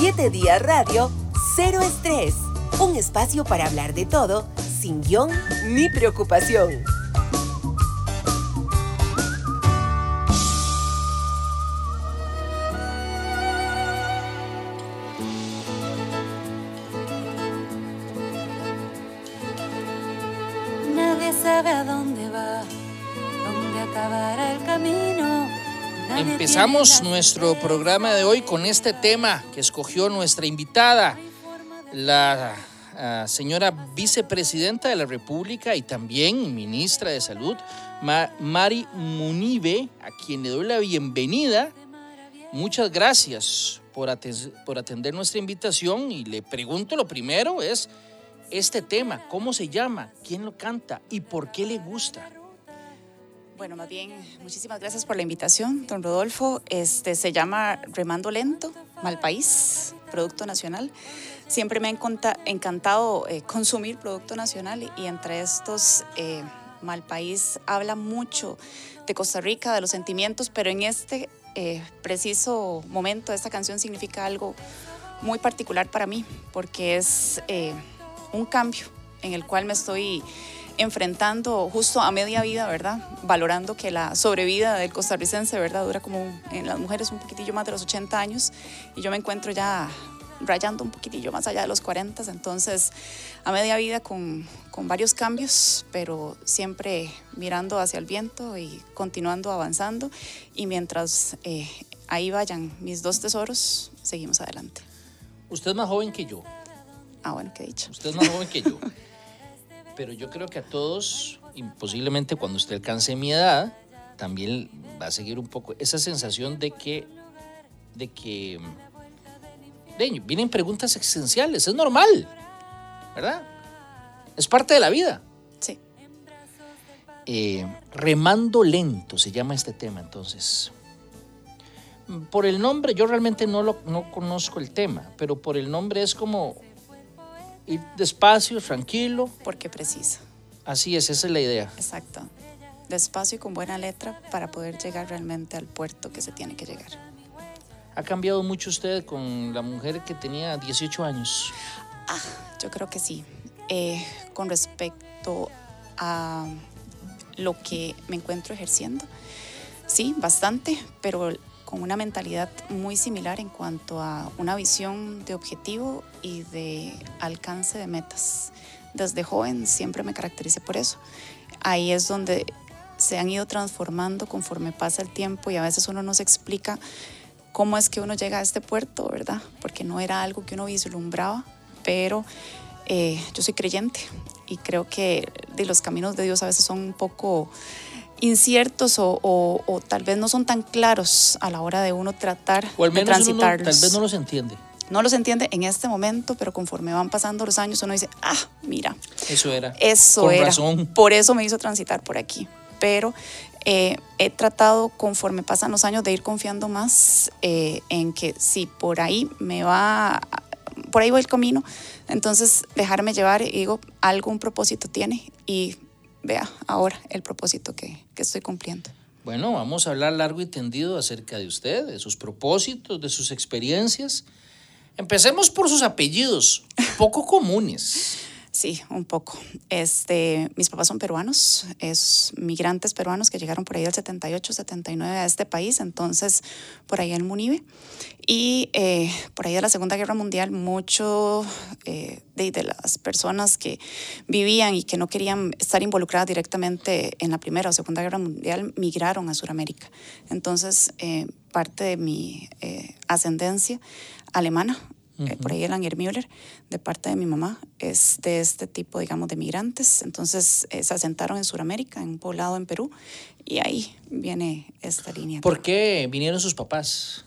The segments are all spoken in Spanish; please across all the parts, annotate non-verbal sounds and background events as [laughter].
7 días radio, cero estrés. Un espacio para hablar de todo, sin guion ni preocupación. Empezamos nuestro programa de hoy con este tema que escogió nuestra invitada, la ah, señora vicepresidenta de la República y también ministra de Salud, Ma- Mari Munive, a quien le doy la bienvenida. Muchas gracias por atender nuestra invitación y le pregunto lo primero es este tema, ¿cómo se llama? ¿Quién lo canta? ¿Y por qué le gusta? Bueno, más bien, muchísimas gracias por la invitación, don Rodolfo. Este se llama Remando Lento, Mal País, Producto Nacional. Siempre me ha encantado eh, consumir producto nacional y entre estos, eh, Mal País habla mucho de Costa Rica, de los sentimientos, pero en este eh, preciso momento esta canción significa algo muy particular para mí, porque es eh, un cambio en el cual me estoy enfrentando justo a media vida, ¿verdad? Valorando que la sobrevida del costarricense, ¿verdad? Dura como en las mujeres un poquitillo más de los 80 años y yo me encuentro ya rayando un poquitillo más allá de los 40, entonces a media vida con, con varios cambios, pero siempre mirando hacia el viento y continuando avanzando y mientras eh, ahí vayan mis dos tesoros, seguimos adelante. Usted es más joven que yo. Ah, bueno, qué dicho. Usted es más joven que yo. [laughs] Pero yo creo que a todos, y posiblemente cuando usted alcance mi edad, también va a seguir un poco esa sensación de que, de que, de, vienen preguntas existenciales, es normal, ¿verdad? Es parte de la vida. Sí. Eh, remando lento se llama este tema, entonces. Por el nombre, yo realmente no, lo, no conozco el tema, pero por el nombre es como ir despacio, tranquilo. Porque precisa. Así es, esa es la idea. Exacto. Despacio y con buena letra para poder llegar realmente al puerto que se tiene que llegar. ¿Ha cambiado mucho usted con la mujer que tenía 18 años? Ah, yo creo que sí. Eh, con respecto a lo que me encuentro ejerciendo, sí, bastante, pero con una mentalidad muy similar en cuanto a una visión de objetivo y de alcance de metas. Desde joven siempre me caractericé por eso. Ahí es donde se han ido transformando conforme pasa el tiempo y a veces uno no se explica cómo es que uno llega a este puerto, ¿verdad? Porque no era algo que uno vislumbraba, pero eh, yo soy creyente y creo que de los caminos de Dios a veces son un poco inciertos o, o- o tal vez no son tan claros a la hora de uno tratar O al de menos uno no- tal transitarlos. vez no los entiende. No los entiende en este momento, pero conforme van pasando los años uno dice, ah, mira, Eso era. eso Con era. razón. Por eso me hizo transitar por aquí. Pero eh, he tratado, conforme pasan los años, de ir confiando más eh, en que si por ahí me va, por ahí va el camino, entonces dejarme llevar y digo, algún propósito tiene y vea ahora el propósito que, que estoy cumpliendo. Bueno, vamos a hablar largo y tendido acerca de usted, de sus propósitos, de sus experiencias. Empecemos por sus apellidos, poco comunes. Sí, un poco. Este, mis papás son peruanos, es migrantes peruanos que llegaron por ahí del 78, 79 a este país, entonces por ahí en Munive. Y eh, por ahí de la Segunda Guerra Mundial, mucho eh, de, las personas que vivían y que no querían estar involucradas directamente en la Primera o Segunda Guerra Mundial migraron a Sudamérica. Entonces, eh, parte de mi ascendencia alemana eh, por ahí el Anger Müller, de parte de mi mamá, es de este tipo, digamos, de migrantes. Entonces eh, se asentaron en Sudamérica, en un poblado en Perú, y ahí viene esta línea. ¿Por qué vinieron sus papás?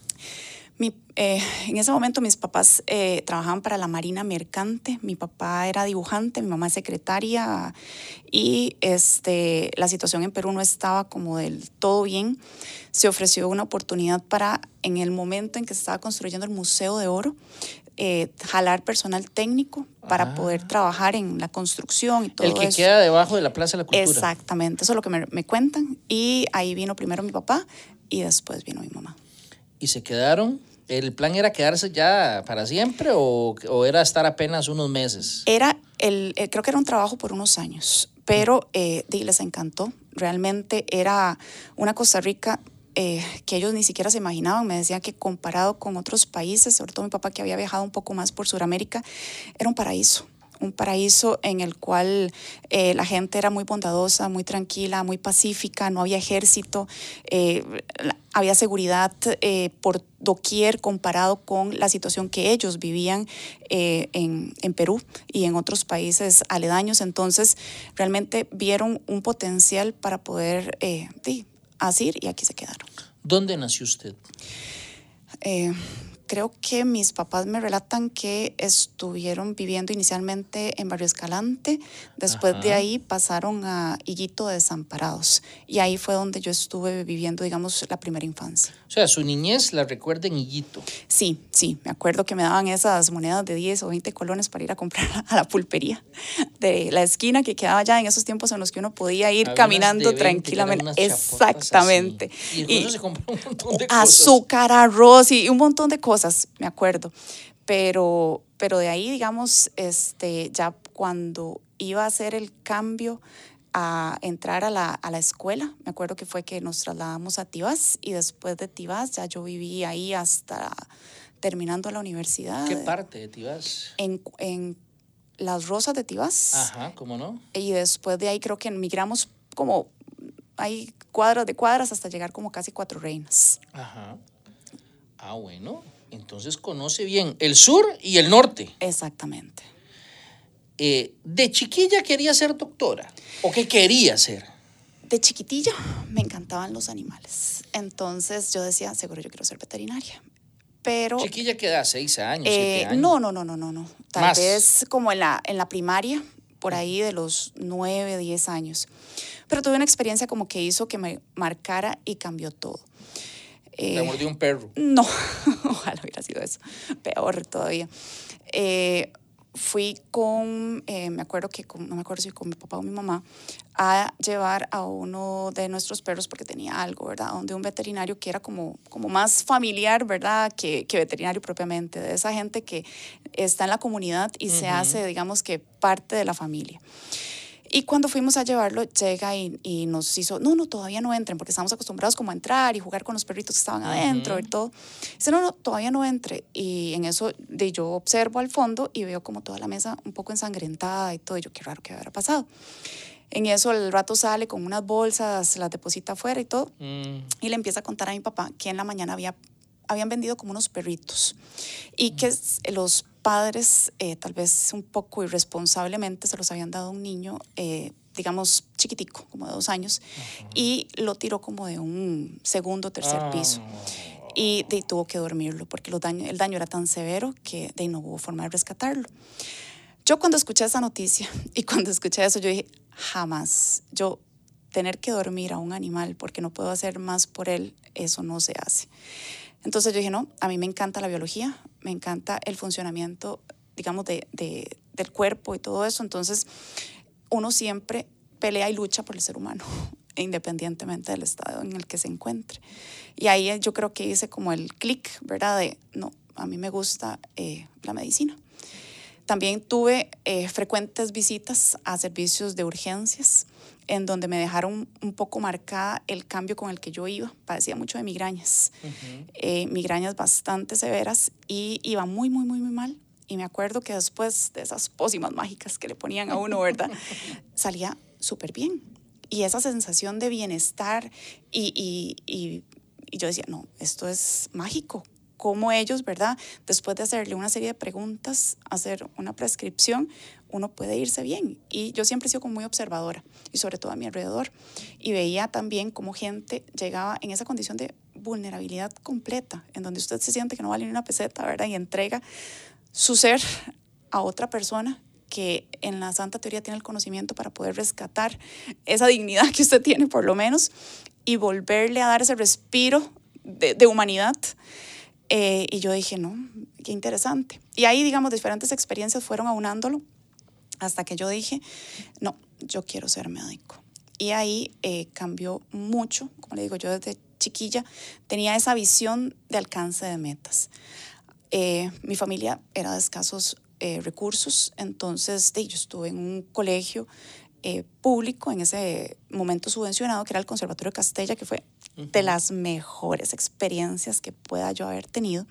Mi, eh, en ese momento mis papás eh, trabajaban para la Marina Mercante, mi papá era dibujante, mi mamá secretaria y este, la situación en Perú no estaba como del todo bien. Se ofreció una oportunidad para, en el momento en que se estaba construyendo el Museo de Oro, eh, jalar personal técnico para Ah. poder trabajar en la construcción y todo El que eso. queda debajo de la Plaza de la Cultura. Exactamente, eso es lo que me, me cuentan. Y ahí vino primero mi papá y después vino mi mamá. Y se quedaron ¿El plan era quedarse ya para siempre o, o era estar apenas unos meses? Era el, eh, creo que era un trabajo por unos años, pero eh, les encantó. Realmente era una Costa Rica eh, que ellos ni siquiera se imaginaban. Me decían que comparado con otros países, sobre todo mi papá que había viajado un poco más por Sudamérica, era un paraíso un paraíso en el cual eh, la gente era muy bondadosa, muy tranquila, muy pacífica, no había ejército, eh, había seguridad por doquier comparado con la situación que ellos vivían en, en, Perú y en otros países aledaños. Entonces, realmente vieron un potencial para poder asir y aquí se quedaron. ¿Dónde nació usted? Creo que mis papás me relatan que estuvieron viviendo inicialmente en Barrio Escalante, después de ahí pasaron a Higuito de Desamparados y ahí fue donde yo estuve viviendo, digamos, la primera infancia. O sea, su niñez la recuerda en Higuito. Sí, sí, me acuerdo que me daban esas monedas de 10 o 20 colones para ir a comprar [laughs] a la pulpería de la esquina que quedaba ya en esos tiempos en los que uno podía ir caminando tranquilamente. Exactamente. Y, y se compró un montón de cosas. Azúcar, arroz y un montón de cosas me acuerdo. Pero, pero de ahí, digamos, este, ya cuando iba a hacer el cambio a entrar a la, a la, escuela. Me acuerdo que fue que nos trasladamos a Tibás y después de Tibás ya yo viví ahí hasta terminando la universidad. ¿Qué parte de Tibás? En, en Las Rosas de Tibás. Ajá, ¿cómo no? Y después de ahí creo que emigramos como hay cuadras de cuadras hasta llegar como casi cuatro reinas. Ajá. Ah, bueno. Entonces conoce bien el sur y el norte. Exactamente. Eh, ¿De chiquilla quería ser doctora? ¿O qué quería ser? De chiquitilla me encantaban los animales. Entonces yo decía, seguro yo quiero ser veterinaria. Pero, ¿Chiquilla qué edad? ¿Seis años? siete eh, años? No, no, no, no, no. no. Tal vez como en la, en la primaria, por ahí de los nueve, diez años. Pero tuve una experiencia como que hizo que me marcara y cambió todo. Eh, ¿Le mordió un perro? No, [laughs] ojalá hubiera sido eso. Peor todavía. Eh, fui con, eh, me acuerdo que, no me acuerdo si con mi papá o mi mamá, a llevar a uno de nuestros perros porque tenía algo, ¿verdad? Donde un veterinario que era como, como más familiar, ¿verdad? Que, que veterinario propiamente, de esa gente que está en la comunidad y se hace, digamos que, parte de la familia. Y cuando fuimos a llevarlo, llega y, y, nos hizo, no, no, todavía no entren, porque estamos acostumbrados como a entrar y jugar con los perritos que estaban adentro y todo. Dice, no, no, todavía no entre. Y en eso de yo observo al fondo y veo como toda la mesa un poco ensangrentada y todo. Y yo, qué raro que habrá pasado. En eso el rato sale con unas bolsas, las deposita afuera y todo. Mm. Y le empieza a contar a mi papá que en la mañana había, habían vendido como unos perritos y que los padres, eh, tal vez un poco irresponsablemente, se los habían dado a un niño, eh, digamos, chiquitico, como de dos años, y lo tiró como de un segundo o tercer ah. piso. Y de, tuvo que dormirlo porque los daño, el daño era tan severo que de, no hubo forma de rescatarlo. Yo cuando escuché esa noticia [laughs] y cuando escuché eso, yo dije, jamás, yo tener que dormir a un animal porque no puedo hacer más por él, eso no se hace. Entonces yo dije, no, a mí me encanta la biología, me encanta el funcionamiento, digamos, de, de, del cuerpo y todo eso. Entonces uno siempre pelea y lucha por el ser humano, [laughs] independientemente del estado en el que se encuentre. Y ahí yo creo que hice como el clic, ¿verdad? De, no, a mí me gusta eh, la medicina. También tuve eh, frecuentes visitas a servicios de urgencias en donde me dejaron un poco marcada el cambio con el que yo iba. Padecía mucho de migrañas, eh, migrañas bastante severas y iba muy, muy, muy, muy mal. Y me acuerdo que después de esas pócimas mágicas que le ponían a uno, ¿verdad? [laughs] Salía súper bien. Y esa sensación de bienestar y, y, y, y yo decía, no, esto es mágico cómo ellos, ¿verdad? Después de hacerle una serie de preguntas, hacer una prescripción, uno puede irse bien. Y yo siempre he sido como muy observadora, y sobre todo a mi alrededor. Y veía también cómo gente llegaba en esa condición de vulnerabilidad completa, en donde usted se siente que no vale ni una peseta, ¿verdad? Y entrega su ser a otra persona que en la santa teoría tiene el conocimiento para poder rescatar esa dignidad que usted tiene, por lo menos, y volverle a dar ese respiro de, de humanidad eh, y yo dije, no, qué interesante. Y ahí, digamos, diferentes experiencias fueron aunándolo hasta que yo dije, no, yo quiero ser médico. Y ahí eh, cambió mucho, como le digo, yo desde chiquilla tenía esa visión de alcance de metas. Eh, mi familia era de escasos eh, recursos, entonces yo estuve en un colegio eh, público, en ese momento subvencionado, que era el Conservatorio de Castella, que fue de las mejores experiencias que pueda yo haber tenido,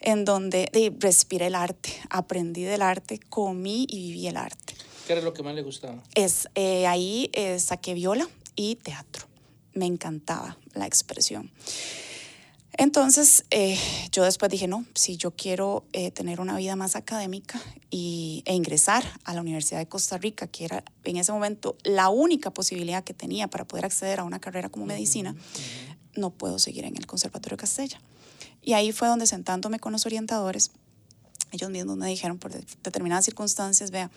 en donde respiré el arte, aprendí del arte, comí y viví el arte. ¿Qué era lo que más le gustaba? Es, eh, ahí eh, saqué viola y teatro. Me encantaba la expresión. Entonces, eh, yo después dije, no, si yo quiero tener una vida más académica y, e ingresar a la Universidad de Costa Rica, que era en ese momento la única posibilidad que tenía para poder acceder a una carrera como medicina, no puedo seguir en el Conservatorio de Castella. Y ahí fue donde sentándome con los orientadores, ellos mismos me dijeron por determinadas circunstancias, vea,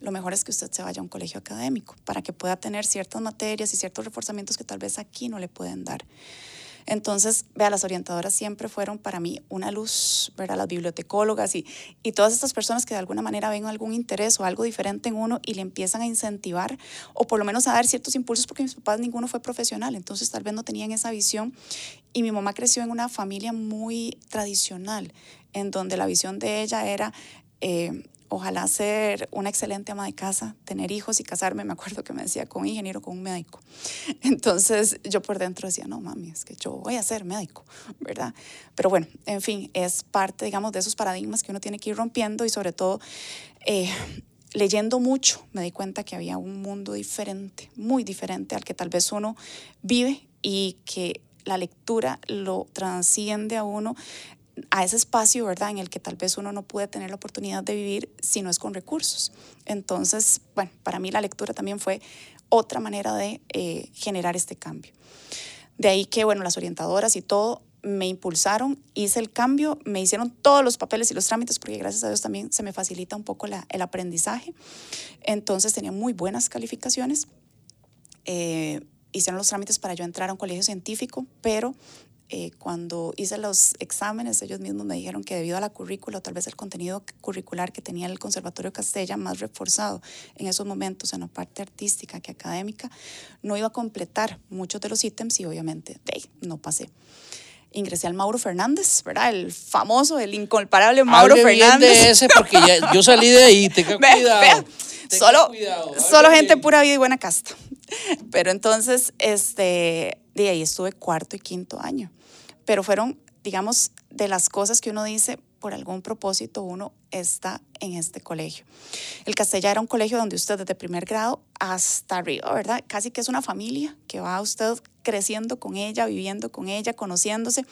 lo mejor es que usted se vaya a un colegio académico para que pueda tener ciertas materias y ciertos reforzamientos que tal vez aquí no le pueden dar. Entonces, vea, las orientadoras siempre fueron para mí una luz, ¿verdad? Las bibliotecólogas y, y todas estas personas que de alguna manera ven algún interés o algo diferente en uno y le empiezan a incentivar o por lo menos a dar ciertos impulsos porque mis papás ninguno fue profesional, entonces tal vez no tenían esa visión. Y mi mamá creció en una familia muy tradicional, en donde la visión de ella era... Eh, ojalá ser una excelente ama de casa, tener hijos y casarme, me acuerdo que me decía con un ingeniero, con un médico. [laughs] Entonces yo por dentro decía, no mami, es que yo voy a ser médico, ¿verdad? Pero bueno, en fin, es parte, digamos, de esos paradigmas que uno tiene que ir rompiendo y sobre todo... Eh, leyendo mucho me di cuenta que había un mundo diferente, muy diferente al que tal vez uno vive y que la lectura lo transciende a uno a ese espacio, ¿verdad?, en el que tal vez uno no puede tener la oportunidad de vivir si no es con recursos. Entonces, bueno, para mí la lectura también fue otra manera de eh, generar este cambio. De ahí que, bueno, las orientadoras y todo me impulsaron, hice el cambio, me hicieron todos los papeles y los trámites, porque gracias a Dios también se me facilita un poco la, el aprendizaje. Entonces tenía muy buenas calificaciones. Eh, hicieron los trámites para yo entrar a un colegio científico, pero eh, cuando hice los exámenes, ellos mismos me dijeron que debido a la currícula, o tal vez el contenido curricular que tenía el Conservatorio Castella más reforzado en esos momentos en la parte artística que académica, no iba a completar muchos de los ítems y obviamente de no pasé ingresé al Mauro Fernández, ¿verdad? El famoso, el incomparable Mauro Hable Fernández. Bien de ese porque ya, yo [laughs] salí de ahí, tenga cuidado. solo solo gente pura vida y buena casta. Pero entonces, este, de ahí estuve cuarto y quinto año pero fueron, digamos, de las cosas que uno dice, por algún propósito uno está en este colegio. El Castella era un colegio donde usted desde primer grado hasta arriba, ¿verdad? Casi que es una familia que va usted creciendo con ella, viviendo con ella, conociéndose.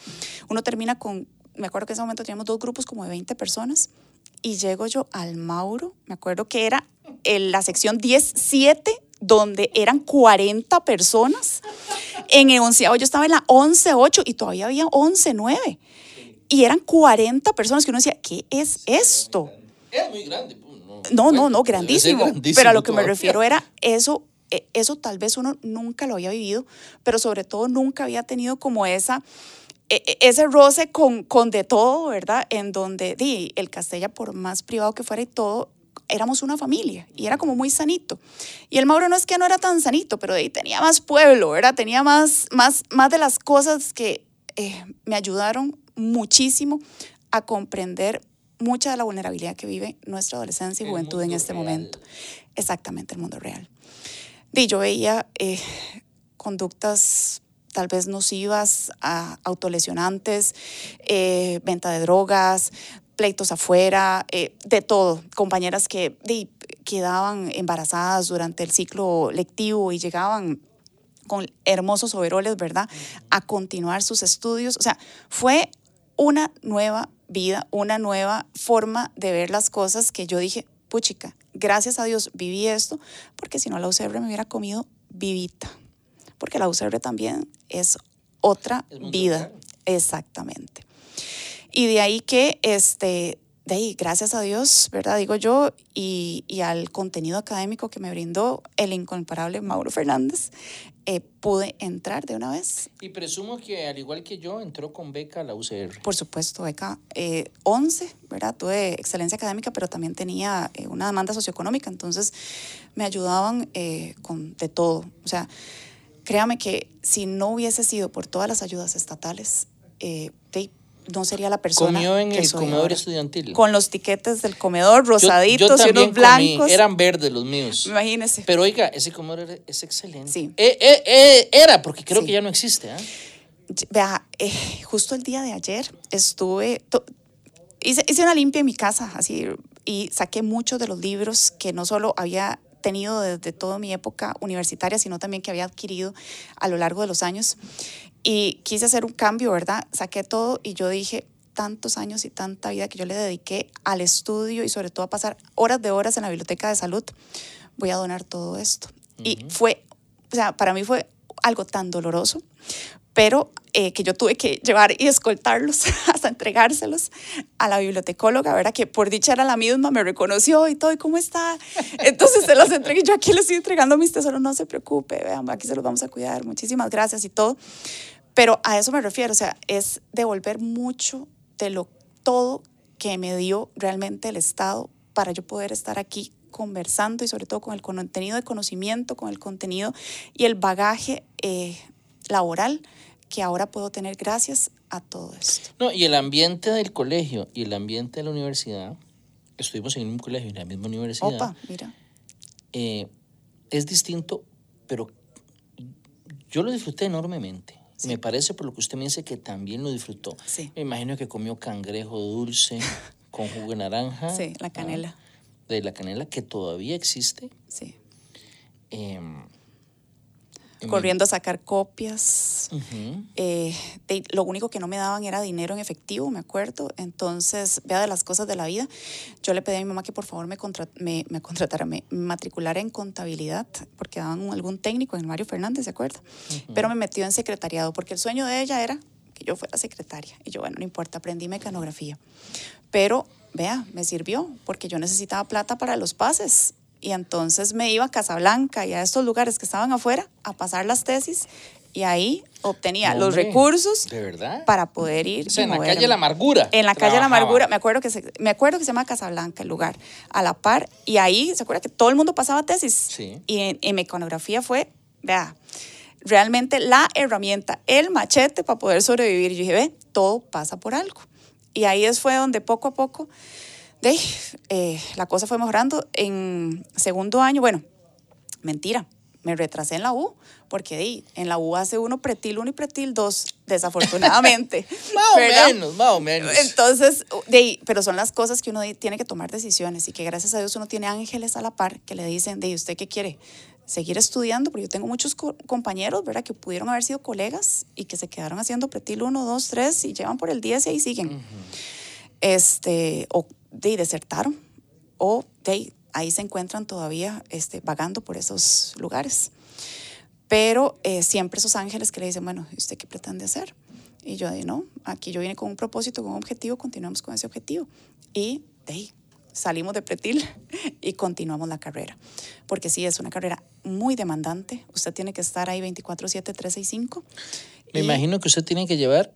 Uno termina con, me acuerdo que en ese momento teníamos dos grupos como de 20 personas y llego yo al Mauro, me acuerdo que era en la sección 10-7 donde eran 40 personas. En el onceavo yo estaba en la 11-8 y todavía había 11-9. Y eran 40 personas que uno decía, ¿qué es esto? Es muy grande. Pues, no, no, no, grandísimo. Pero a lo que me refiero era eso, e, eso tal vez uno nunca lo había vivido, pero sobre todo nunca había tenido como esa e, e, ese roce con, con de todo, ¿verdad? En donde di, el Castella, por más privado que fuera y todo, éramos una familia y era como muy sanito. Y el Mauro no es que no era tan sanito, pero de ahí tenía más pueblo, ¿verdad? Tenía más, más, más de las cosas que eh, me ayudaron muchísimo a comprender mucha de la vulnerabilidad que vive nuestra adolescencia y juventud en este momento. Exactamente, el mundo real. Y yo veía eh, conductas tal vez nocivas, autolesionantes, eh, venta de drogas, pleitos afuera, eh, de todo. Compañeras que quedaban embarazadas durante el ciclo lectivo y llegaban con hermosos overoles, ¿verdad? A continuar sus estudios. O sea, fue una nueva vida, una nueva forma de ver las cosas que yo dije, puchica, gracias a Dios viví esto, porque si no la UCR me hubiera comido vivita, porque la UCR también es otra vida. Exactamente. Y de ahí que, este, de ahí, gracias a Dios, ¿verdad? Digo yo, y, y al contenido académico que me brindó el incomparable Mauro Fernández, eh, pude entrar de una vez. Y presumo que, al igual que yo, entró con beca a la UCR. Por supuesto, beca eh, 11, ¿verdad? Tuve excelencia académica, pero también tenía eh, una demanda socioeconómica, entonces me ayudaban eh, con de todo. O sea, créame que si no hubiese sido por todas las ayudas estatales, eh, no sería la persona. Comió en que el soy comedor ahora. estudiantil. Con los tiquetes del comedor, Yo- yo rosaditos y unos comí. blancos. Eran verdes los míos. Imagínese. Pero oiga, ese comedor es excelente. Sí. Eh, eh, eh, era, porque creo Sí. que ya no existe. Vea, justo el día de ayer estuve, hice, hice una limpia en mi casa, así, y saqué muchos de los libros que no solo había tenido desde toda mi época universitaria, sino también que había adquirido a lo largo de los años. Y quise hacer un cambio, ¿verdad? Saqué todo y yo dije, tantos años y tanta vida que yo le dediqué al estudio y sobre todo a pasar horas de horas en la biblioteca de salud, voy a donar todo esto. Y fue, o sea, para mí fue algo tan doloroso, pero eh, que yo tuve que llevar y escoltarlos [laughs] hasta entregárselos a la bibliotecóloga, ¿verdad? Que por dicha era la misma, me reconoció y todo, ¿y cómo está? [laughs] Entonces se los entregué, yo aquí les estoy entregando mis tesoros, no se preocupe, vean, aquí se los vamos a cuidar, muchísimas gracias y todo. Pero a eso me refiero, o sea, es devolver mucho de lo todo que me dio realmente el Estado para yo poder estar aquí conversando y sobre todo con el contenido de conocimiento, con el contenido y el bagaje eh, laboral que ahora puedo tener gracias a todo esto. No, y el ambiente del colegio y el ambiente de la universidad, estuvimos en el mismo colegio y en la misma universidad, Opa, mira. eh, es distinto, pero yo lo disfruté enormemente. Sí. Me parece por lo que usted me dice que también lo disfrutó. Sí. Me imagino que comió cangrejo dulce [laughs] con jugo de naranja. Sí, la ah, canela. de la canela que todavía existe. Sí. em, Corriendo a sacar copias. ujú. Eh, de- lo único que no me daban era dinero en efectivo, me acuerdo. Entonces, vea de las cosas de la vida. Yo le pedí a mi mamá que por favor me, contra- me, me contratara, me matriculara en contabilidad, porque daban un- algún técnico en Mario Fernández, ¿se acuerda? Pero me metió en secretariado, porque el sueño de ella era que yo fuera secretaria. Y yo, bueno, no importa, aprendí mecanografía. Pero, vea, me sirvió, porque yo necesitaba plata para los pases. Y entonces me iba a Casablanca y a estos lugares que estaban afuera a pasar las tesis y ahí obtenía los Hombre, recursos ¿De verdad? para poder ir. O sea, en la calle La Amargura. En la calle La trabajaba. Amargura, me acuerdo, que se, me acuerdo que se llama Casablanca el lugar, a la par, y ahí se acuerda que todo el mundo pasaba tesis. Sí. Y en, en mecanografía fue, vea, realmente la herramienta, el machete para poder sobrevivir. Yo dije, ve, todo pasa por algo. Y ahí es, fue donde poco a poco, de, eh, la cosa fue mejorando. En segundo año, bueno, mentira, me retrasé en la U, porque de, en la U hace uno pretil 1 y pretil 2, desafortunadamente. [laughs] Más o menos, más o menos. Entonces, de pero son las cosas que uno tiene que tomar decisiones y que gracias a Dios uno tiene ángeles a la par que le dicen, de "¿Y ¿usted qué quiere? Seguir estudiando, porque yo tengo muchos co- compañeros, ¿verdad? Que pudieron haber sido colegas y que se quedaron haciendo pretil 1, 2, 3 y llevan por el 10 y ahí siguen. este, o de desertaron, o de ahí, se encuentran todavía este, vagando por esos lugares. Pero eh, siempre esos ángeles que le dicen, bueno, ¿y usted qué pretende hacer? Y yo digo, no, aquí yo vine con un propósito, con un objetivo, continuamos con ese objetivo. Y de ahí salimos de pretil [laughs] y continuamos la carrera. Porque sí, es una carrera muy demandante. Usted tiene que estar ahí 24/7, 365. Me Y- imagino que usted tiene que llevar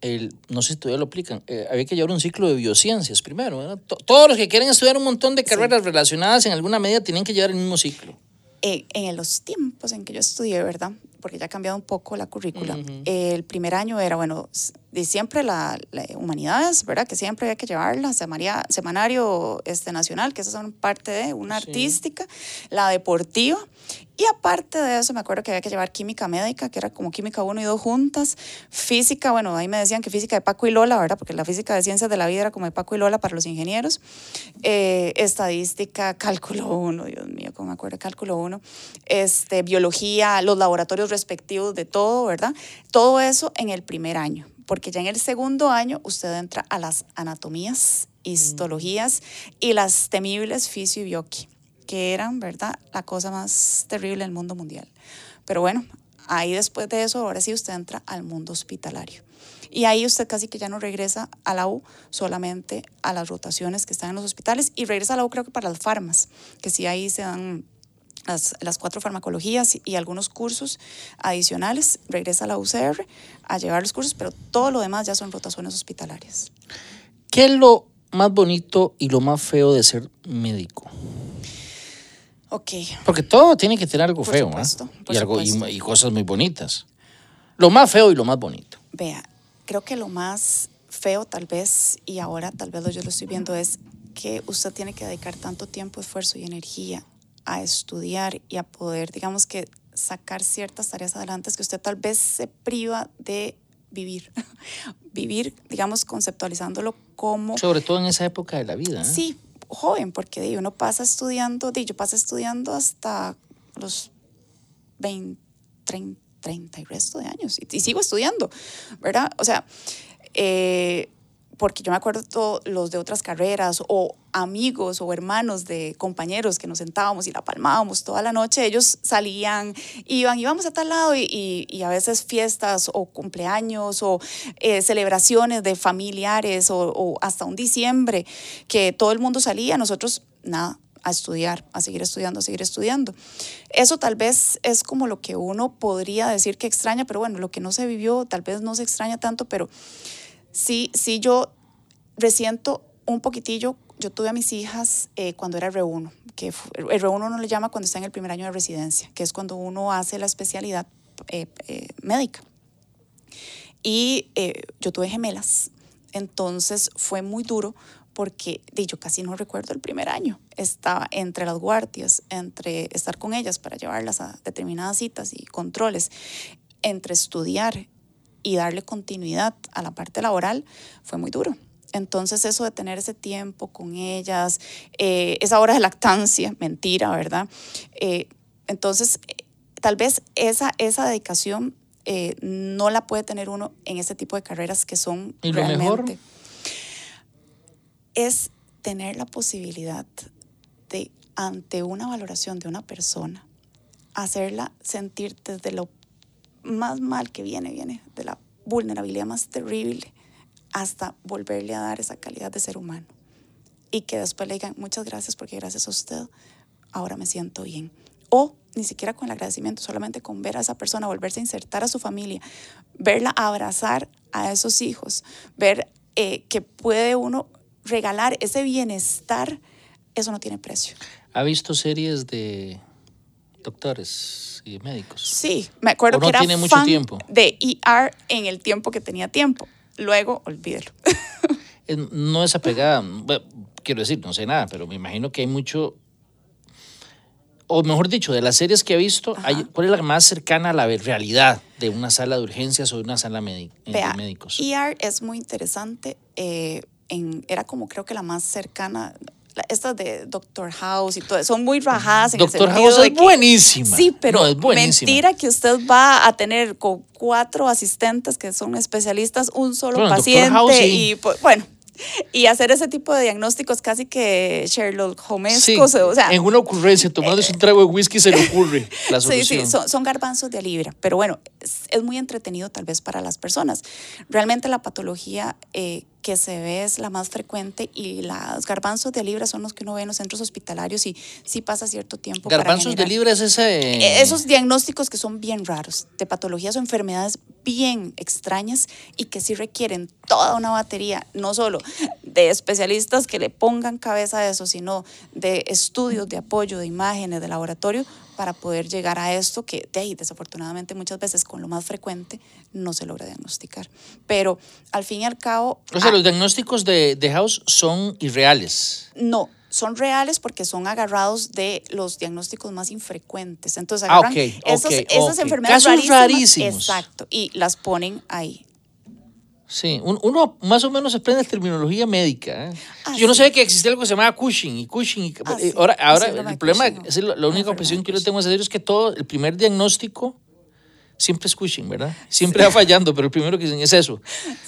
el, no sé si todavía lo aplican, eh, había que llevar un ciclo de biociencias primero. Todos los que quieren estudiar un montón de carreras relacionadas en alguna medida tienen que llevar el mismo ciclo. eh, en los tiempos en que yo estudié, ¿verdad? Porque ya ha cambiado un poco la currícula. Ujú. El primer año era, bueno, de siempre la, la humanidades, ¿verdad? Que siempre había que llevarla, semaria- semanario este, nacional, que esas son parte de una Sí. artística, la deportiva. Y aparte de eso, me acuerdo que había que llevar química médica, que era como química 1 y 2 juntas. Física, bueno, ahí me decían que física de Paco y Lola, ¿verdad? Porque la física de ciencias de la vida era como de Paco y Lola para los ingenieros. Eh, estadística, [laughs] cálculo 1, Dios mío, cómo me acuerdo, cálculo 1. Este, biología, los laboratorios respectivos de todo, ¿verdad? Todo eso en el primer año. Porque ya en el segundo año usted entra a las anatomías, histologías y las temibles fisio y bioqui que eran, ¿verdad?, la cosa más terrible del mundo mundial. Pero bueno, ahí después de eso, ahora sí usted entra al mundo hospitalario. Y ahí usted casi que ya no regresa a la U, solamente a las rotaciones que están en los hospitales y regresa a la U creo que para las farmas, que sí ahí se dan las, las cuatro farmacologías y algunos cursos adicionales, regresa a la UCR a llevar los cursos, pero todo lo demás ya son rotaciones hospitalarias. ¿Qué es lo más bonito y lo más feo de ser médico? Ok. Porque todo tiene que tener algo Por feo, supuesto, ¿ah? por y, algo, y- supuesto. y cosas muy bonitas. Lo más feo y lo más bonito. Vea, creo que lo más feo tal vez, y ahora tal vez yo lo estoy viendo, es que usted tiene que dedicar tanto tiempo, esfuerzo y energía a estudiar y a poder, digamos que, sacar ciertas tareas adelante que usted tal vez se priva de vivir. [laughs] vivir, digamos, conceptualizándolo como... Sobre todo en esa época de la vida. ¿eh? Sí, joven, porque di, uno pasa estudiando, di, yo pasé estudiando hasta los 20, 30, 30 y resto de años, y, y sigo estudiando, ¿verdad? O sea, eh, porque yo me acuerdo todos los de otras carreras o amigos o hermanos de compañeros que nos sentábamos y la palmábamos toda la noche, ellos salían, iban, íbamos a tal lado y, y- y a veces fiestas o cumpleaños o eh, celebraciones de familiares o, o hasta un diciembre que todo el mundo salía, nosotros nada, a estudiar, a seguir estudiando, a seguir estudiando. Eso tal vez es como lo que uno podría decir que extraña, pero bueno, lo que no se vivió tal vez no se extraña tanto, pero sí, sí yo resiento un poquitillo. Yo tuve a mis hijas eh, cuando era R1, que el R1 uno le llama cuando está en el primer año de residencia, que es cuando uno hace la especialidad eh, eh, médica. Y yo tuve gemelas, entonces fue muy duro porque di, yo casi no recuerdo el primer año. Estaba entre las guardias, entre estar con ellas para llevarlas a determinadas citas y controles, entre estudiar y darle continuidad a la parte laboral, fue muy duro. Entonces eso de tener ese tiempo con ellas, eh, esa hora de lactancia, mentira, ¿verdad? Eh, entonces, eh, tal vez esa, esa dedicación eh, no la puede tener uno en este tipo de carreras que son ¿Y lo mejor? realmente es tener la posibilidad de, ante una valoración de una persona, hacerla sentir desde lo más mal que viene, viene de la vulnerabilidad más terrible, hasta volverle a dar esa calidad de ser humano. Y que después le digan, muchas gracias porque gracias a usted ahora me siento bien. O ni siquiera con el agradecimiento, solamente con ver a esa persona, volverse a insertar a su familia, verla abrazar a esos hijos, ver eh, que puede uno regalar ese bienestar, eso no tiene precio. ¿Ha visto series de doctores y médicos? Sí, me acuerdo ¿O no que era tiene mucho fan tiempo? de ER en el tiempo que tenía tiempo. Luego, olvídelo. Es- [laughs] no es apegada, bueno, quiero decir, no sé nada, pero me imagino que hay mucho, o mejor dicho, de las series que he visto, hay- ¿cuál es la más cercana a la realidad de una sala de urgencias o de una sala eh, de médicos? ER es muy interesante. eh, en, era como creo que la más cercana. Estas de Doctor House y todo, son muy rajadas en Doctor el sentido House de es que- buenísima. Sí, pero No, es buenísima. mentira que usted va a tener con cuatro asistentes que son especialistas, un solo Bueno, paciente House, sí. y pues, bueno. Y hacer ese tipo de diagnósticos casi que Sherlock Sí, Holmescos, o sea, en una ocurrencia, tomándose un trago de whisky se le ocurre [laughs] la Sí, solución. sí, son, son garbanzos de libra, pero bueno, es, es muy entretenido tal vez para las personas. Realmente la patología eh, que se ve es la más frecuente y los garbanzos de libra son los que uno ve en los centros hospitalarios y sí pasa cierto tiempo. para Garbanzos de libra es ese... eh, Esos diagnósticos que son bien raros, de patologías o enfermedades bien extrañas y que sí requieren toda una batería, no solo de especialistas que le pongan cabeza a eso, sino de estudios de apoyo, de imágenes, de laboratorio, para poder llegar a esto que de ahí, desafortunadamente muchas veces con lo más frecuente no se logra diagnosticar. Pero al fin y al cabo... O sea, ah, los diagnósticos de, de House son irreales. no, son reales porque son agarrados de los diagnósticos más infrecuentes. Entonces Ah, agarran ok, esas, ok, esas enfermedades Casos rarísimas, rarísimos. Exacto, y las ponen ahí. Sí, un- uno más o menos aprende terminología médica. ¿eh? Ah, yo no sí. sabía que existía algo que se llamaba Cushing y Cushing. y- Ah, sí, ahora, ahora sí, el problema, Cushing, es la, la única enfermedad que yo de tengo en serio es que todo, el primer diagnóstico siempre es Cushing, ¿verdad? Siempre va fallando, pero el primero que dicen es eso.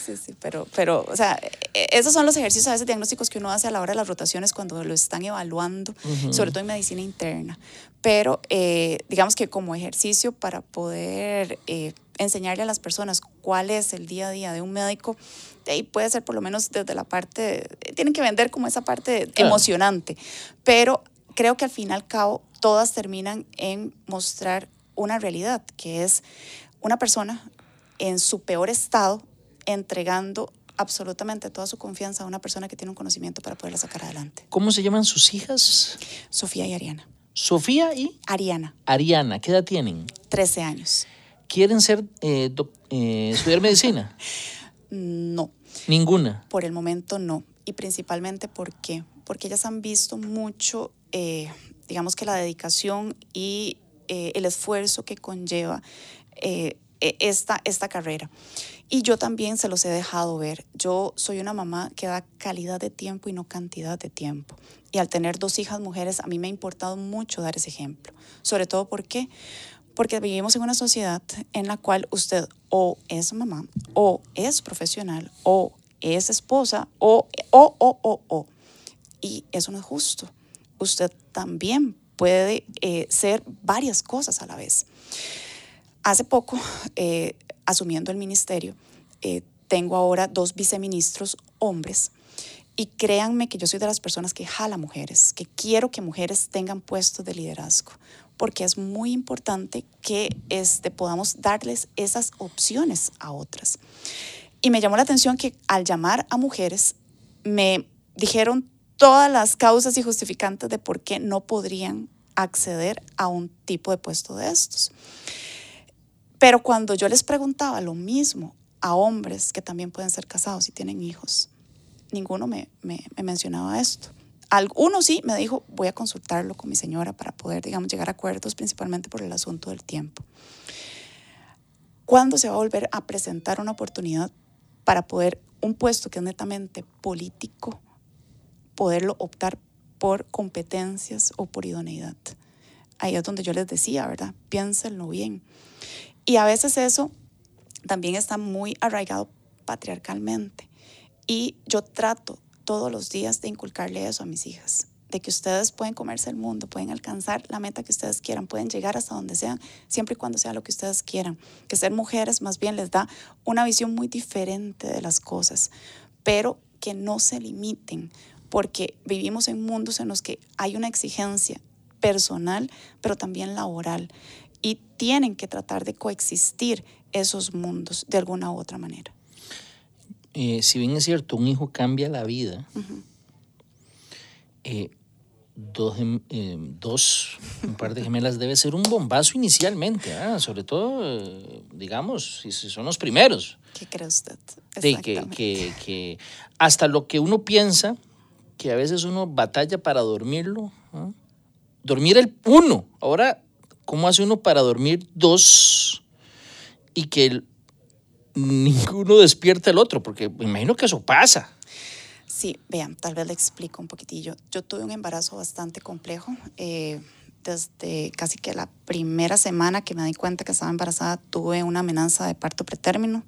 Sí, sí, pero, pero, o sea, eh, esos son los ejercicios a veces diagnósticos que uno hace a la hora de las rotaciones cuando lo están evaluando, sobre todo en medicina interna. Pero eh, digamos que como ejercicio para poder eh, enseñarle a las personas cuál es el día a día de un médico, de ahí puede ser por lo menos desde la parte, tienen que vender como esa parte Claro. emocionante, pero creo que al fin y al cabo todas terminan en mostrar una realidad, que es una persona en su peor estado entregando absolutamente toda su confianza a una persona que tiene un conocimiento para poderla sacar adelante. ¿Cómo se llaman sus hijas? Sofía y Ariana. Sofía y Ariana, Ariana, ¿qué edad tienen? 13 años. ¿Quieren ser eh, eh, estudiar medicina? [laughs] No, Ninguna. por el momento no. Y principalmente ¿por qué? Porque ellas han visto mucho, eh, digamos que la dedicación y eh, el esfuerzo que conlleva e- esta, esta carrera. Y yo también se los he dejado ver. Yo soy una mamá que da calidad de tiempo y no cantidad de tiempo. Y al tener dos hijas mujeres, a mí me ha importado mucho dar ese ejemplo. Sobre todo, ¿por qué? Porque vivimos en una sociedad en la cual usted o es mamá, o es profesional, o es esposa, o, o, o, o, o. Y eso no es justo. Usted también puede eh, ser varias cosas a la vez. Hace poco, eh, asumiendo el ministerio, eh, tengo ahora dos viceministros hombres y créanme que yo soy de las personas que jala mujeres, que quiero que mujeres tengan puestos de liderazgo, porque es muy importante que este, podamos darles esas opciones a otras. Y me llamó la atención que al llamar a mujeres me dijeron todas las causas y justificantes de por qué no podrían acceder a un tipo de puesto de estos. Pero cuando yo les preguntaba lo mismo a hombres que también pueden ser casados y tienen hijos, ninguno me, me- me mencionaba esto. Alguno sí me dijo, voy a consultarlo con mi señora para poder, digamos, llegar a acuerdos, principalmente por el asunto del tiempo. ¿Cuándo se va a volver a presentar una oportunidad para poder un puesto que es netamente político, poderlo optar por competencias o por idoneidad? Ahí es donde yo les decía, ¿verdad? Piénsenlo bien. Y a veces eso también está muy arraigado patriarcalmente. Y yo trato todos los días de inculcarle eso a mis hijas, de que ustedes pueden comerse el mundo, pueden alcanzar la meta que ustedes quieran, pueden llegar hasta donde sean, siempre y cuando sea lo que ustedes quieran. Que ser mujeres más bien les da una visión muy diferente de las cosas, pero que no se limiten, porque vivimos en mundos en los que hay una exigencia personal, pero también laboral, y tienen que tratar de coexistir esos mundos de alguna u otra manera. Eh, si bien es cierto, un hijo cambia la vida, eh, dos, eh, dos, un par de gemelas debe ser un bombazo inicialmente, ¿ah? sobre todo, eh, digamos, si, son los primeros. ¿Qué cree usted? De que, que, que hasta lo que uno piensa, que a veces uno batalla para dormirlo, ¿ah? dormir el uno, ahora, ¿cómo hace uno para dormir dos y que ninguno despierta el otro? Porque me imagino que eso pasa. Sí, vean, tal vez le explico un poquitillo. Yo tuve un embarazo bastante complejo. eh, desde casi que la primera semana que me di cuenta que estaba embarazada, tuve una amenaza de parto pretérmino.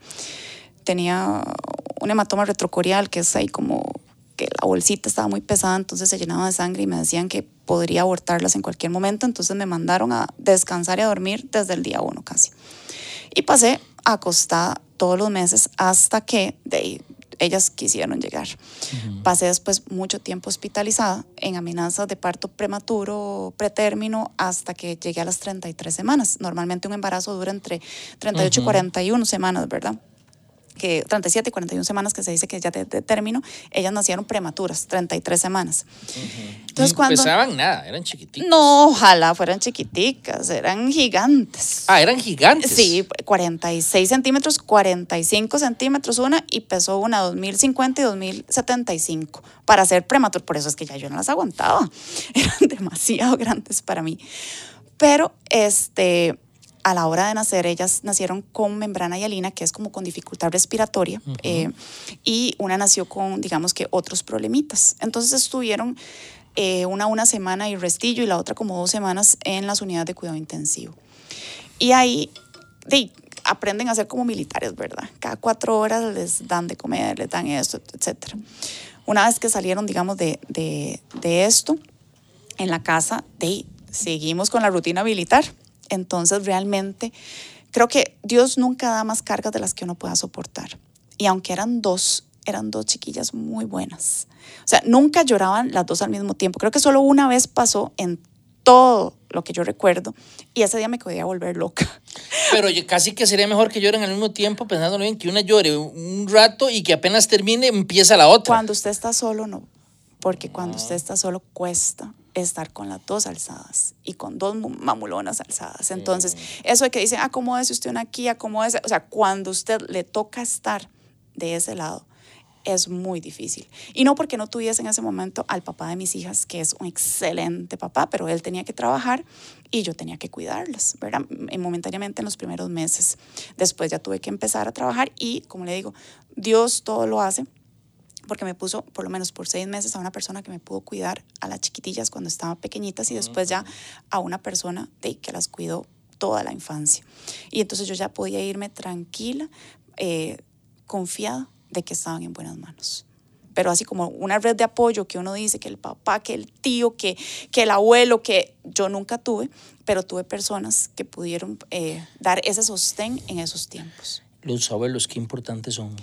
Tenía un hematoma retrocorial, que es ahí como que la bolsita estaba muy pesada, entonces se llenaba de sangre y me decían que podría abortarlas en cualquier momento. Entonces me mandaron a descansar y a dormir desde el día uno casi. Y pasé acostada todos los meses hasta que de ahí, ellas quisieron llegar. Pasé después mucho tiempo hospitalizada en amenazas de parto prematuro, pretérmino, hasta que llegué a las 33 semanas. Normalmente un embarazo dura entre 38 y 41 semanas, ¿verdad? Que 37 y 41 semanas que se dice que ya de, de término, ellas nacieron prematuras, 33 semanas. Entonces, no cuando... pesaban nada, eran chiquititos. No, ojalá fueran chiquiticas, eran gigantes. Ah, eran gigantes. Sí, 46 centímetros, 45 centímetros una y pesó una 2050 y 2075 para ser prematuro. Por eso es que ya yo no las aguantaba. [laughs] Eran demasiado grandes para mí. Pero este, a la hora de nacer, ellas nacieron con membrana hialina, que es como con dificultad respiratoria, eh, y una nació con, digamos que, otros problemitas. Entonces estuvieron eh, una una semana y restillo y la otra como dos semanas en las unidades de cuidado intensivo. Y ahí de, aprenden a ser como militares, ¿verdad? Cada cuatro horas les dan de comer, les dan esto, etc. Una vez que salieron, digamos, de, de, de esto, en la casa, de, seguimos con la rutina militar. Entonces, realmente, creo que Dios nunca da más cargas de las que uno pueda soportar. Y aunque eran dos, eran dos chiquillas muy buenas. O sea, nunca lloraban las dos al mismo tiempo. Creo que solo una vez pasó en todo lo que yo recuerdo y ese día me podía volver loca. Pero yo- casi que sería mejor que lloren al mismo tiempo, pensándolo bien, que una llore un rato y que apenas termine empieza la otra. Cuando usted está solo, no. Porque cuando usted está solo, cuesta estar con las dos alzadas y con dos mamulonas alzadas. Entonces, eso de que dicen, acomódese usted una aquí, acomódese, o sea, cuando usted le toca estar de ese lado, es muy difícil. Y no porque no tuviese en ese momento al papá de mis hijas, que es un excelente papá, pero él tenía que trabajar y yo tenía que cuidarlas, ¿verdad? Momentáneamente en los primeros meses. Después ya tuve que empezar a trabajar y, como le digo, Dios todo lo hace porque me puso por lo menos por seis meses a una persona que me pudo cuidar a las chiquitillas cuando estaban pequeñitas y después ya a una persona de, que las cuidó toda la infancia. Y entonces yo ya podía irme tranquila, eh, confiada de que estaban en buenas manos. Pero así como una red de apoyo que uno dice que el papá, que el tío, que, que el abuelo, que yo nunca tuve, pero tuve personas que pudieron eh, dar ese sostén en esos tiempos. Los abuelos, qué importantes son.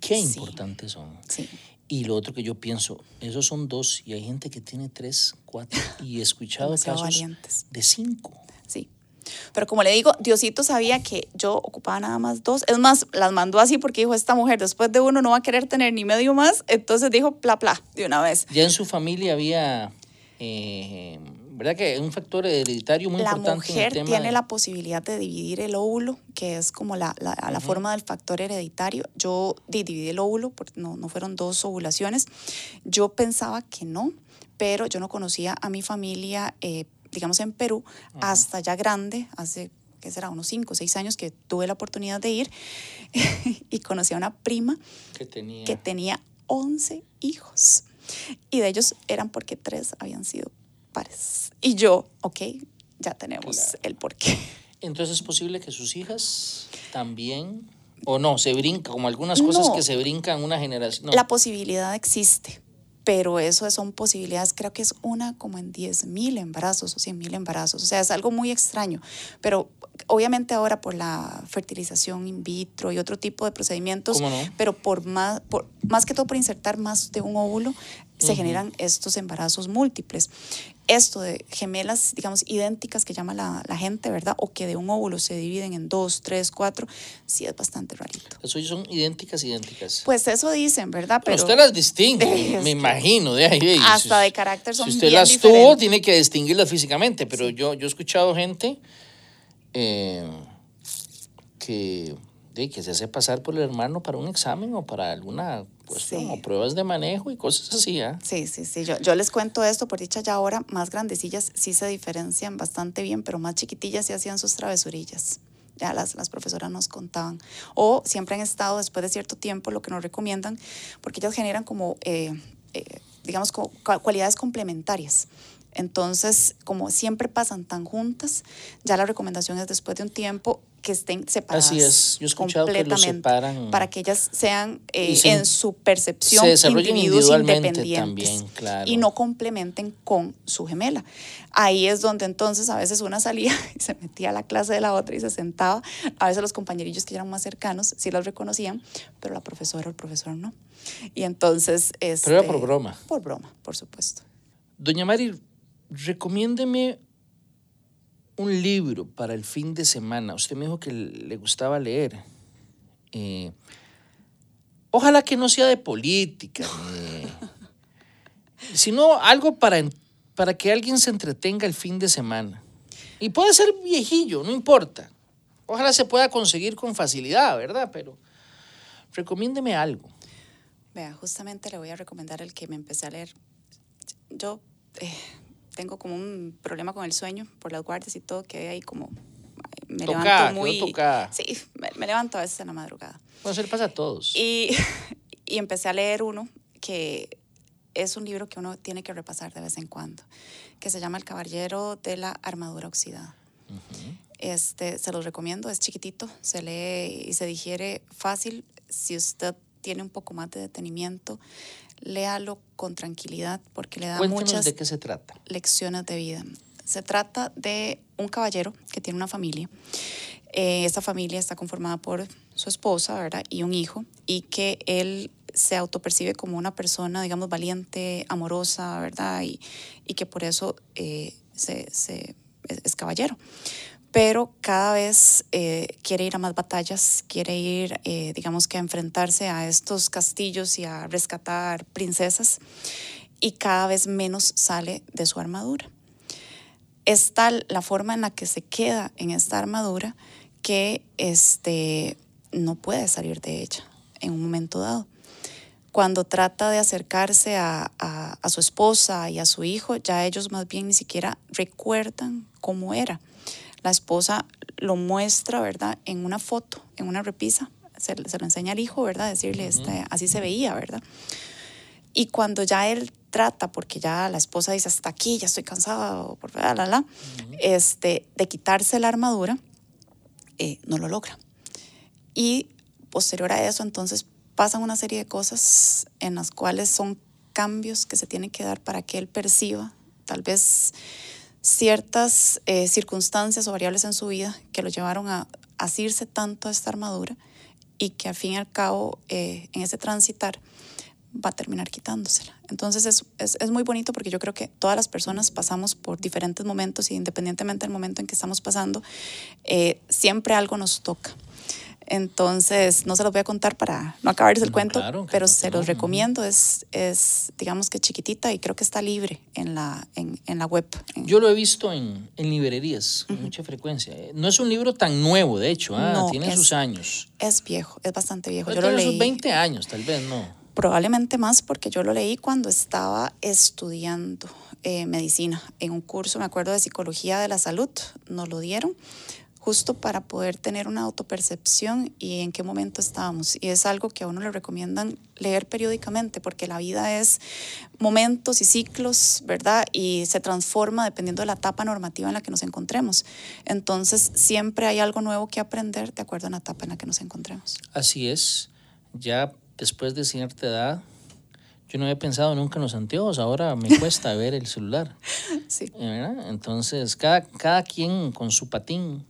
Qué importantes son. Sí. Y lo otro que yo pienso, esos son dos y hay gente que tiene tres, cuatro y he escuchado casos de cinco. Sí. Pero como le digo, Diosito sabía que yo ocupaba nada más dos. Es más, las mandó así porque dijo, esta mujer después de uno no va a querer tener ni medio más. Entonces dijo, pla, pla, de una vez. Ya en su familia había eh, ¿verdad? Que es un factor hereditario muy importante. La mujer tiene la posibilidad de dividir el óvulo, que es como la, la, forma del factor hereditario. Yo dividí el óvulo, porque no, no fueron dos ovulaciones. Yo pensaba que no, pero yo no conocía a mi familia, eh, digamos, en Perú, hasta ya grande, hace que será unos 5 o 6 años que tuve la oportunidad de ir [laughs] y conocí a una prima que tenía, que tenía 11 hijos. Y de ellos eran porque tres habían sido pares. Y yo, ok, ya tenemos el porqué. Entonces es posible que sus hijas también, o no, se brinca, como algunas cosas que se brincan una generación. La posibilidad existe, pero eso son posibilidades, creo que es una como en 10 mil embarazos o 100 mil embarazos, o sea, es algo muy extraño, pero obviamente ahora por la fertilización in vitro y otro tipo de procedimientos, pero por más, por, más que todo por insertar más de un óvulo, se generan estos embarazos múltiples. Esto de gemelas, digamos, idénticas que llama la, la, gente, ¿verdad? O que de un óvulo se dividen en dos, tres, cuatro, sí es bastante rarito. Eso son idénticas, idénticas. Pues eso dicen, ¿verdad? Pero, usted las distingue, [laughs] me imagino. De ahí, hasta de carácter son Si usted las tuvo, tiene que distinguirlas físicamente, pero yo, yo he escuchado gente eh, que, de, que se hace pasar por el hermano para un examen o para alguna cuestión o pruebas de manejo y cosas así. ¿eh? Sí, sí, sí. Yo, yo les cuento esto, por dicha ya ahora, más grandecillas sí se diferencian bastante bien, pero más chiquitillas sí hacían sus travesurillas ya las, las, profesoras nos contaban. O siempre han estado después de cierto tiempo, lo que nos recomiendan, porque ellas generan como, eh, eh, digamos, cualidades complementarias. Entonces, como siempre pasan tan juntas, ya la recomendación es después de un tiempo que estén separadas. Así es, yo he escuchado que los separan. Para que ellas sean eh, en su percepción individuos independientes también, claro. y no complementen con su gemela. Ahí es donde entonces a veces una salía [laughs] y se metía a la clase de la otra y se sentaba. A veces los compañerillos que eran más cercanos sí los reconocían, pero la profesora o el profesor no. Y entonces... Este, pero era por broma. Por broma, por supuesto. Doña Mari, recomiéndeme un libro para el fin de semana. Usted me dijo que le gustaba leer. Eh, ojalá que no sea de política, [laughs] sino algo para, para que alguien se entretenga el fin de semana. Y puede ser viejillo, no importa. Ojalá se pueda conseguir con facilidad, ¿verdad? Pero recomiéndeme algo. Vea, justamente le voy a recomendar el que me empecé a leer. Yo eh, tengo como un problema con el sueño por las guardias y todo, que ahí como me levanto muy... Sí, me, levanto a veces en la madrugada. Bueno, eso le pasa a todos. Y, [laughs] y empecé a leer uno que es un libro que uno tiene que repasar de vez en cuando, que se llama El Caballero de la Armadura Oxidada. este, se los recomiendo, es chiquitito, se lee y se digiere fácil. Si usted tiene un poco más de detenimiento, léalo con tranquilidad porque le da muchas de qué se trata. lecciones de vida. Se trata de un caballero que tiene una familia. Eh, esta familia está conformada por su esposa, ¿verdad? Y un hijo, y que él se autopercibe como una persona, digamos, valiente, amorosa, ¿verdad? Y, y que por eso eh, se, se, es caballero pero cada vez eh, quiere ir a más batallas, quiere ir, eh, digamos que a enfrentarse a estos castillos y a rescatar princesas. y cada vez menos sale de su armadura. Es tal la forma en la que se queda en esta armadura que este, no puede salir de ella en un momento dado. Cuando trata de acercarse a, a, su esposa y a su hijo, ya ellos más bien ni siquiera recuerdan cómo era. La esposa lo muestra, ¿verdad? En una foto, en una repisa, se, se lo enseña al hijo, ¿verdad? Decirle, este, así se veía, ¿verdad? Y cuando ya él trata, porque ya la esposa dice, hasta aquí, ya estoy cansado, la, la, la, este, de quitarse la armadura, eh, no lo logra. Y posterior a eso, entonces pasan una serie de cosas en las cuales son cambios que se tienen que dar para que él perciba tal vez ciertas eh, circunstancias o variables en su vida que lo llevaron a asirse tanto a esta armadura y que al fin y al cabo eh, en ese transitar va a terminar quitándosela. Entonces es, es, es, muy bonito porque yo creo que todas las personas pasamos por diferentes momentos y independientemente del momento en que estamos pasando, eh, siempre algo nos toca. Entonces, no se los voy a contar para no acabarles el cuento, pero se los recomiendo. Es, es, digamos que chiquitita y creo que está libre en la, en, en la web. Yo lo he visto en, en librerías con mucha frecuencia. No es un libro tan nuevo, de hecho, ¿ah? tiene sus años. Es viejo, es bastante viejo. Yo lo leí. sus 20 años, tal vez, ¿no? Probablemente más porque yo lo leí cuando estaba estudiando eh, medicina en un curso, me acuerdo, de psicología de la salud, nos lo dieron justo para poder tener una autopercepción y en qué momento estábamos. Y es algo que a uno le recomiendan leer periódicamente porque la vida es momentos y ciclos, ¿verdad? Y se transforma dependiendo de la etapa normativa en la que nos encontremos. Entonces, siempre hay algo nuevo que aprender de acuerdo a la etapa en la que nos encontremos. Así es. Ya después de cierta edad, yo no había pensado nunca en los anteojos, ahora me [laughs] cuesta ver el celular. Sí. ¿verdad? Entonces, cada, cada quien con su patín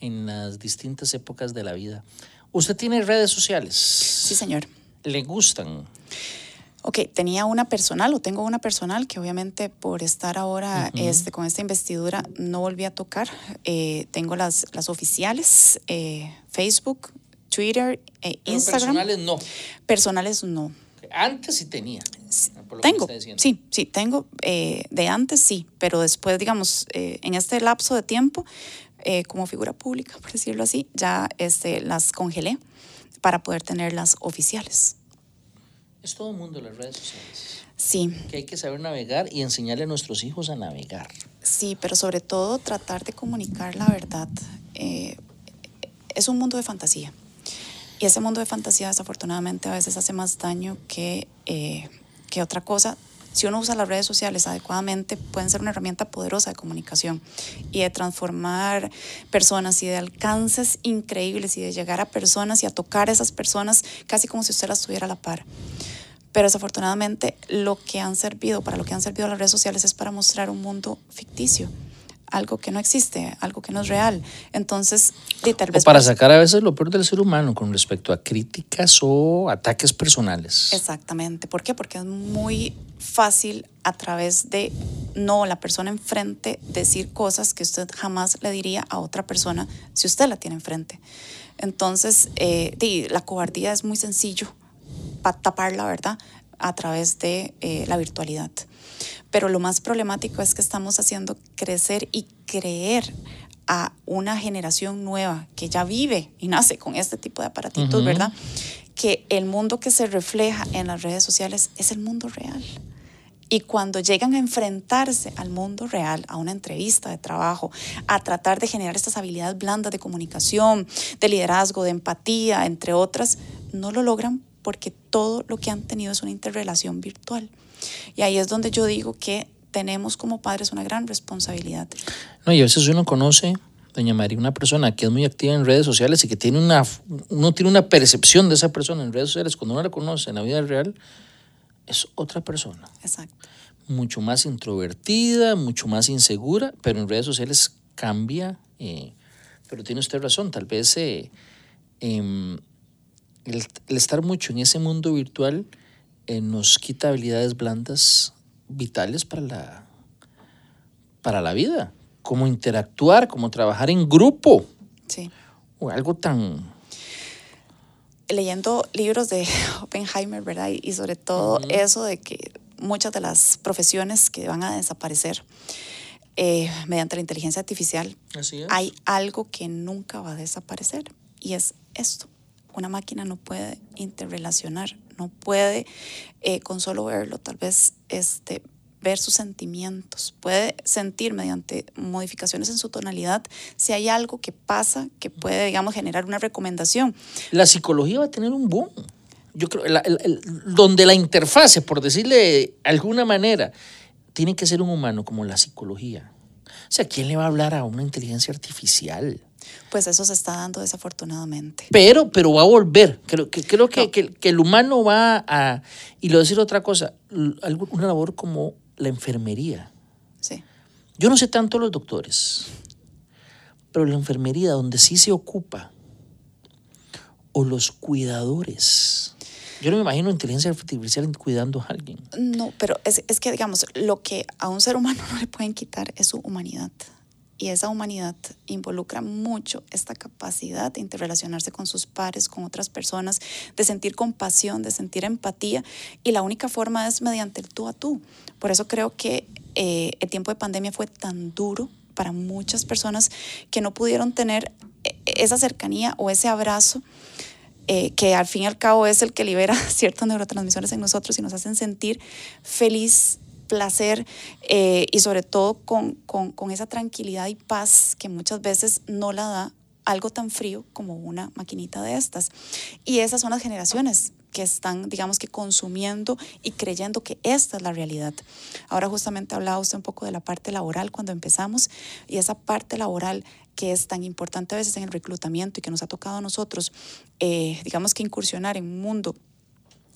en las distintas épocas de la vida. ¿Usted tiene redes sociales? Sí, señor. ¿Le gustan? Ok, tenía una personal o tengo una personal que obviamente por estar ahora este, con esta investidura no volví a tocar. Eh, tengo las, las oficiales, eh, Facebook, Twitter, e Instagram. personales no. Personales no. Antes sí tenía. Tengo, sí, sí, tengo eh, de antes sí, pero después, digamos, eh, en este lapso de tiempo, eh, como figura pública, por decirlo así, ya este, las congelé para poder tener las oficiales. Es todo el mundo las redes sociales. Sí. Que hay que saber navegar y enseñarle a nuestros hijos a navegar. Sí, pero sobre todo tratar de comunicar la verdad. es un mundo de fantasía. Y ese mundo de fantasía desafortunadamente a veces hace más daño que, eh, que otra cosa. Si uno usa las redes sociales adecuadamente, pueden ser una herramienta poderosa de comunicación y de transformar personas y de alcances increíbles y de llegar a personas y a tocar a esas personas casi como si usted las tuviera a la par. Pero desafortunadamente lo que han servido, para lo que han servido las redes sociales es para mostrar un mundo ficticio algo que no existe, algo que no es real. Entonces, tal vez... O para sacar a veces lo peor del ser humano con respecto a críticas o ataques personales. Exactamente. ¿Por qué? Porque es muy fácil a través de no la persona enfrente decir cosas que usted jamás le diría a otra persona si usted la tiene enfrente. Entonces, eh, la cobardía es muy sencillo para tapar la verdad a través de eh, la virtualidad. Pero lo más problemático es que estamos haciendo crecer y creer a una generación nueva que ya vive y nace con este tipo de aparatitos, ¿verdad? Que el mundo que se refleja en las redes sociales es el mundo real. Y cuando llegan a enfrentarse al mundo real, a una entrevista de trabajo, a tratar de generar estas habilidades blandas de comunicación, de liderazgo, de empatía, entre otras, no lo logran porque todo lo que han tenido es una interrelación virtual. Y ahí es donde yo digo que tenemos como padres una gran responsabilidad. No, y a veces uno conoce, doña María, una persona que es muy activa en redes sociales y que tiene una, uno tiene una percepción de esa persona en redes sociales, cuando uno la conoce en la vida real, es otra persona. Exacto. Mucho más introvertida, mucho más insegura, pero en redes sociales cambia. Eh, pero tiene usted razón, tal vez eh, em, el, estar mucho en ese mundo virtual eh, nos quita habilidades blandas vitales para la, para la vida, como interactuar, como trabajar en grupo. Sí. O algo tan... Leyendo libros de [laughs] Oppenheimer, ¿verdad? Y sobre todo eso de que muchas de las profesiones que van a desaparecer eh, mediante la inteligencia artificial, Así es. hay algo que nunca va a desaparecer y es esto. Una máquina no puede interrelacionar, no puede eh, con solo verlo, tal vez este, ver sus sentimientos, puede sentir mediante modificaciones en su tonalidad si hay algo que pasa que puede, digamos, generar una recomendación. La psicología va a tener un boom. Yo creo, la- el- el- donde la interfase, por decirle de alguna manera, tiene que ser un humano como la psicología. O sea, ¿quién le va a hablar a una inteligencia artificial? Pues eso se está dando desafortunadamente. Pero, pero va a volver. Creo que, creo que, No. que- que el humano va a... Y a decir otra cosa, una labor como la enfermería. Sí. Yo no sé tanto los doctores, pero la enfermería donde sí se ocupa, o los cuidadores. Yo no me imagino inteligencia artificial cuidando a alguien. No, pero es, es que, digamos, lo que a un ser humano [laughs] no le pueden quitar es su humanidad. Y esa humanidad involucra mucho esta capacidad de interrelacionarse con sus pares, con otras personas, de sentir compasión, de sentir empatía. Y la única forma es mediante el tú a tú. Por eso creo que eh, el tiempo de pandemia fue tan duro para muchas personas que no pudieron tener eh, esa cercanía o ese abrazo eh, que al fin y al cabo es el que libera [laughs] ciertos neurotransmisores en nosotros y nos hacen sentir feliz, placer eh, y sobre todo con, con, con esa tranquilidad y paz que muchas veces no la da algo tan frío como una maquinita de estas. Y esas son las generaciones que están, digamos que, consumiendo y creyendo que esta es la realidad. Ahora justamente hablaba usted un poco de la parte laboral cuando empezamos y esa parte laboral que es tan importante a veces en el reclutamiento y que nos ha tocado a nosotros, eh, digamos que incursionar en un mundo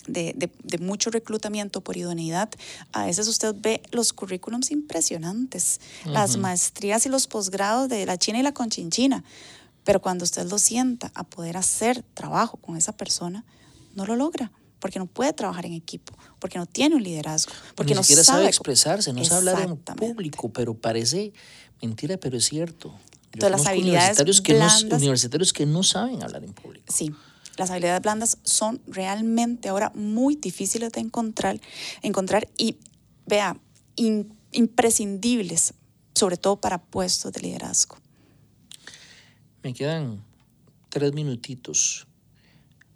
de, de, de, mucho reclutamiento por idoneidad, a veces usted ve los currículums impresionantes, uh -huh. las maestrías y los posgrados de la China y la conchinchina, pero cuando usted lo sienta a poder hacer trabajo con esa persona, no lo logra porque no puede trabajar en equipo, porque no tiene un liderazgo, porque Ni no siquiera sabe, sabe expresarse, no sabe hablar en público, pero parece mentira, pero es cierto. Yo Entonces, las habilidades universitarios que, no, universitarios que no saben hablar en público. Sí, las habilidades blandas son realmente ahora muy difíciles de encontrar, encontrar y, vea, in, imprescindibles, sobre todo para puestos de liderazgo. Me quedan tres minutitos.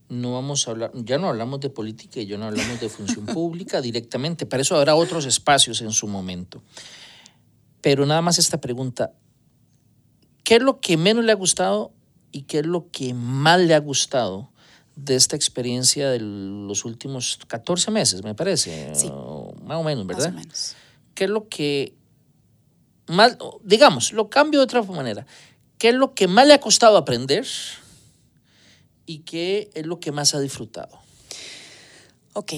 No vamos a hablar, ya no hablamos de política y ya no hablamos de función [laughs] pública directamente, para eso habrá otros espacios en su momento. Pero nada más esta pregunta, ¿qué es lo que menos le ha gustado y qué es lo que más le ha gustado de esta experiencia de los últimos 14 meses, me parece? Sí. Más o menos, ¿verdad? Más o menos. ¿Qué es lo que más, digamos, lo cambio de otra manera, ¿qué es lo que más le ha costado aprender y qué es lo que más ha disfrutado? Ok,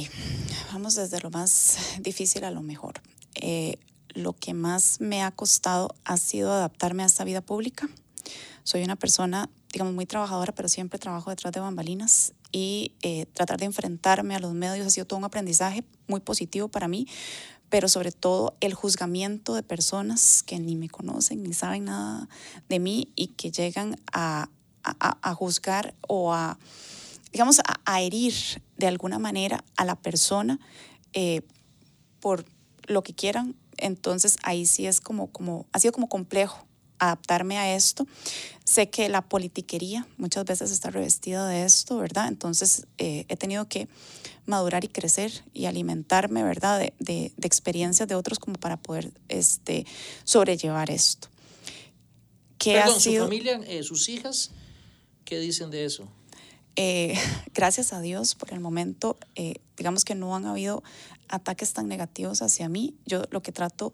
vamos desde lo más difícil a lo mejor. Eh, lo que más me ha costado ha sido adaptarme a esta vida pública. Soy una persona, digamos, muy trabajadora, pero siempre trabajo detrás de bambalinas y eh, tratar de enfrentarme a los medios ha sido todo un aprendizaje muy positivo para mí, pero sobre todo el juzgamiento de personas que ni me conocen ni saben nada de mí y que llegan a, a, a juzgar o a, digamos, a, a, herir de alguna manera a la persona eh, por lo que quieran. Entonces ahí sí es como, como, ha sido como complejo adaptarme a esto. Sé que la politiquería muchas veces está revestida de esto, ¿verdad? Entonces eh, he tenido que madurar y crecer y alimentarme, ¿verdad? De, de, de, experiencias de otros como para poder este, sobrellevar esto. ¿Qué Perdón, ha sido, ¿su familia, eh, sus hijas, qué dicen de eso? Eh, [laughs] gracias a Dios, por el momento, eh, digamos que no han habido ataques tan negativos hacia mí. Yo lo que trato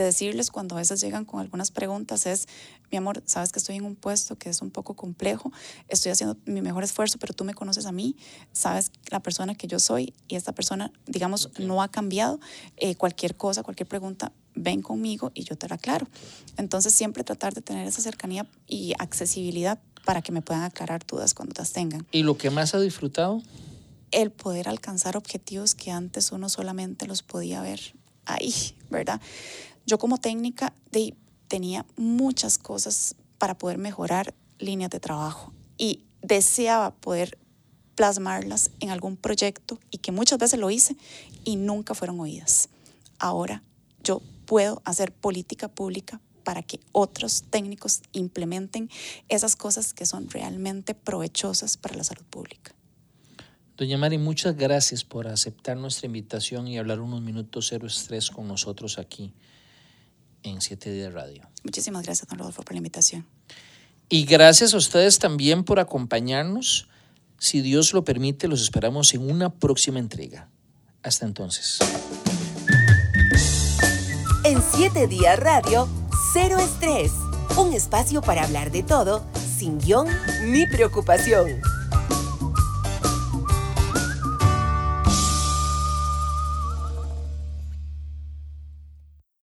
de decirles cuando a veces llegan con algunas preguntas es, mi amor, sabes que estoy en un puesto que es un poco complejo, estoy haciendo mi mejor esfuerzo, pero tú me conoces a mí, sabes la persona que yo soy y esta persona, digamos, okay. no ha cambiado. Eh, cualquier cosa, cualquier pregunta, ven conmigo y yo te la aclaro. Entonces siempre tratar de tener esa cercanía y accesibilidad para que me puedan aclarar dudas cuando las tengan. ¿Y lo que más ha disfrutado? El poder alcanzar objetivos que antes uno solamente los podía ver ahí, ¿verdad? Yo como técnica tenía muchas cosas para poder mejorar líneas de trabajo y deseaba poder plasmarlas en algún proyecto y que muchas veces lo hice y nunca fueron oídas. Ahora yo puedo hacer política pública para que otros técnicos implementen esas cosas que son realmente provechosas para la salud pública. Doña Mari, muchas gracias por aceptar nuestra invitación y hablar unos minutos cero estrés con nosotros aquí en Siete Días Radio. Muchísimas gracias, don Rodolfo, por la invitación. Y gracias a ustedes también por acompañarnos. Si Dios lo permite, los esperamos en una próxima entrega. Hasta entonces. En Siete Días Radio, Cero Estrés. Un espacio para hablar de todo, sin guion ni preocupación.